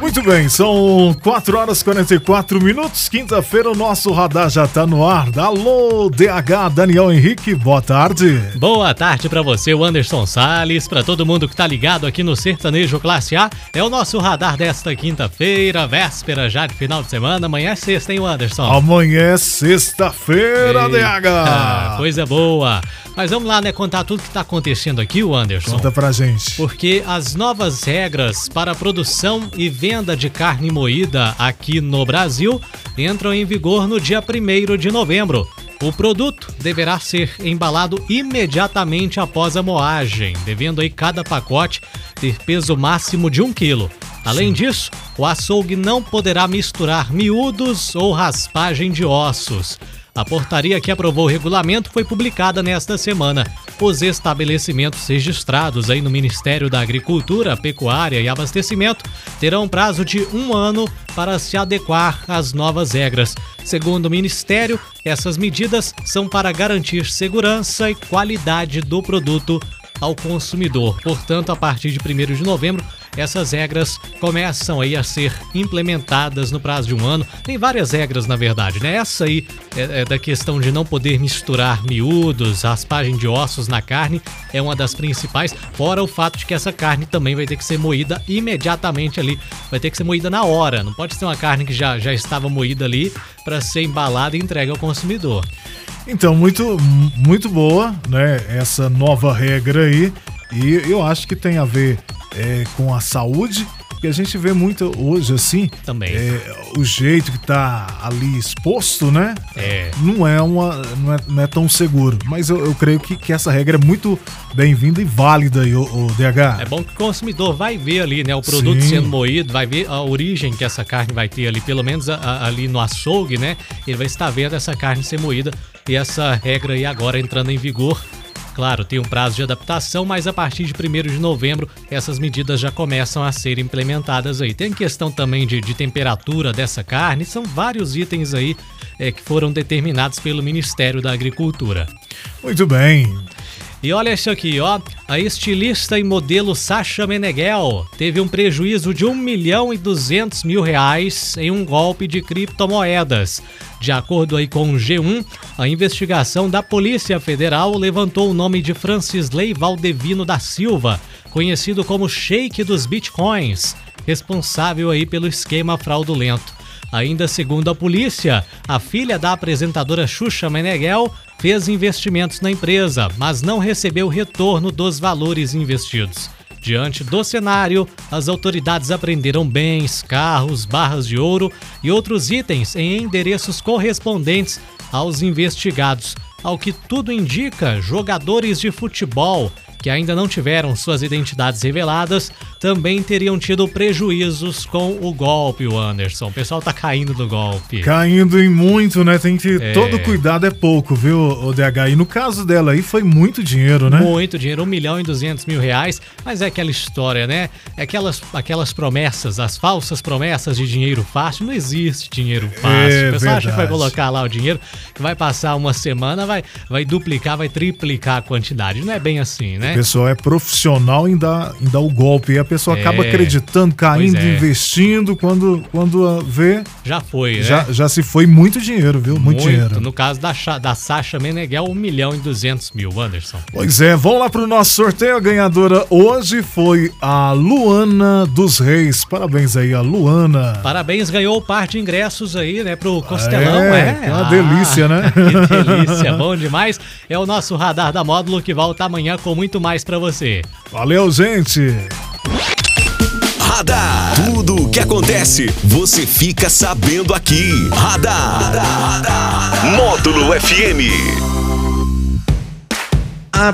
Muito bem, são 4 horas e 44 minutos. Quinta-feira, o nosso radar já tá no ar. Alô, DH Daniel Henrique, boa tarde. Boa tarde para você, Anderson Sales, para todo mundo que tá ligado aqui no Sertanejo Classe A. É o nosso radar desta quinta-feira, véspera já de final de semana. Amanhã é sexta, hein, Anderson? Amanhã é sexta-feira, DH. Ah, coisa boa. Mas vamos lá, né, contar tudo que tá acontecendo aqui, o Anderson. Conta pra gente. Porque as novas regras para a produção e venda de carne moída aqui no Brasil entram em vigor no dia 1 de novembro. O produto deverá ser embalado imediatamente após a moagem, devendo aí cada pacote ter peso máximo de 1 quilo. Além disso, o açougue não poderá misturar miúdos ou raspagem de ossos. A portaria que aprovou o regulamento foi publicada nesta semana. Os estabelecimentos registrados aí no Ministério da Agricultura, Pecuária e Abastecimento terão prazo de um ano para se adequar às novas regras. Segundo o Ministério, essas medidas são para garantir segurança e qualidade do produto ao consumidor. Portanto, a partir de 1 de novembro, essas regras começam aí a ser implementadas no prazo de um ano. Tem várias regras, na verdade, né? Essa aí é, é da questão de não poder misturar miúdos, raspagem de ossos na carne, é uma das principais, fora o fato de que essa carne também vai ter que ser moída imediatamente ali, vai ter que ser moída na hora, não pode ser uma carne que já, já estava moída ali para ser embalada e entregue ao consumidor. Então, muito, muito boa, né? Essa nova regra aí. E eu acho que tem a ver é, com a saúde, que a gente vê muito hoje assim. Também. É, o jeito que tá ali exposto, né? É. Não é, uma, não é, não é tão seguro. Mas eu, eu creio que, que essa regra é muito bem-vinda e válida aí, o, o, DH. É bom que o consumidor vai ver ali, né? O produto Sim. sendo moído, vai ver a origem que essa carne vai ter ali, pelo menos a, a, ali no açougue, né? Ele vai estar vendo essa carne ser moída e essa regra aí agora entrando em vigor. Claro, tem um prazo de adaptação, mas a partir de 1 de novembro essas medidas já começam a ser implementadas aí. Tem questão também de, de temperatura dessa carne, são vários itens aí é, que foram determinados pelo Ministério da Agricultura. Muito bem. E olha isso aqui, ó. A estilista e modelo Sasha Meneghel teve um prejuízo de 1 milhão e 200 mil reais em um golpe de criptomoedas. De acordo aí com o G1, a investigação da Polícia Federal levantou o nome de Francisley Valdevino da Silva, conhecido como Sheik dos Bitcoins, responsável aí pelo esquema fraudulento. Ainda segundo a polícia, a filha da apresentadora Xuxa Meneghel fez investimentos na empresa, mas não recebeu retorno dos valores investidos. Diante do cenário, as autoridades apreenderam bens, carros, barras de ouro e outros itens em endereços correspondentes aos investigados. Ao que tudo indica, jogadores de futebol que ainda não tiveram suas identidades reveladas também teriam tido prejuízos com o golpe, o Anderson. O pessoal tá caindo do golpe. Caindo em muito, né? Tem que. É. Todo cuidado é pouco, viu, o DH? E no caso dela aí foi muito dinheiro, né? Muito dinheiro, 1 milhão e 200 mil reais. Mas é aquela história, né? É aquelas, aquelas promessas, as falsas promessas de dinheiro fácil. Não existe dinheiro fácil. É o pessoal acha que vai colocar lá o dinheiro, que vai passar uma semana, vai, vai duplicar, vai triplicar a quantidade. Não é bem assim, O né? pessoal é profissional em dar, em dar o golpe. E a pessoa É. acaba acreditando, caindo, é. investindo. Quando, quando ah, vê, Já foi, né? já, já se foi muito dinheiro, viu? Muito, dinheiro. No caso da, da Sasha Meneghel, 1 milhão e 200 mil, Anderson. Pois é, vamos lá pro nosso sorteio. A ganhadora hoje foi a Luana dos Reis. Parabéns aí, a Luana. Parabéns, ganhou o par de ingressos aí, né, pro Costelão, É, é? é uma delícia, né? Que delícia, bom demais. É o nosso Radar da Módulo que volta amanhã com muito mais pra você. Valeu, gente. Radar. Tudo o que acontece, você fica sabendo aqui. Radar. Módulo FM.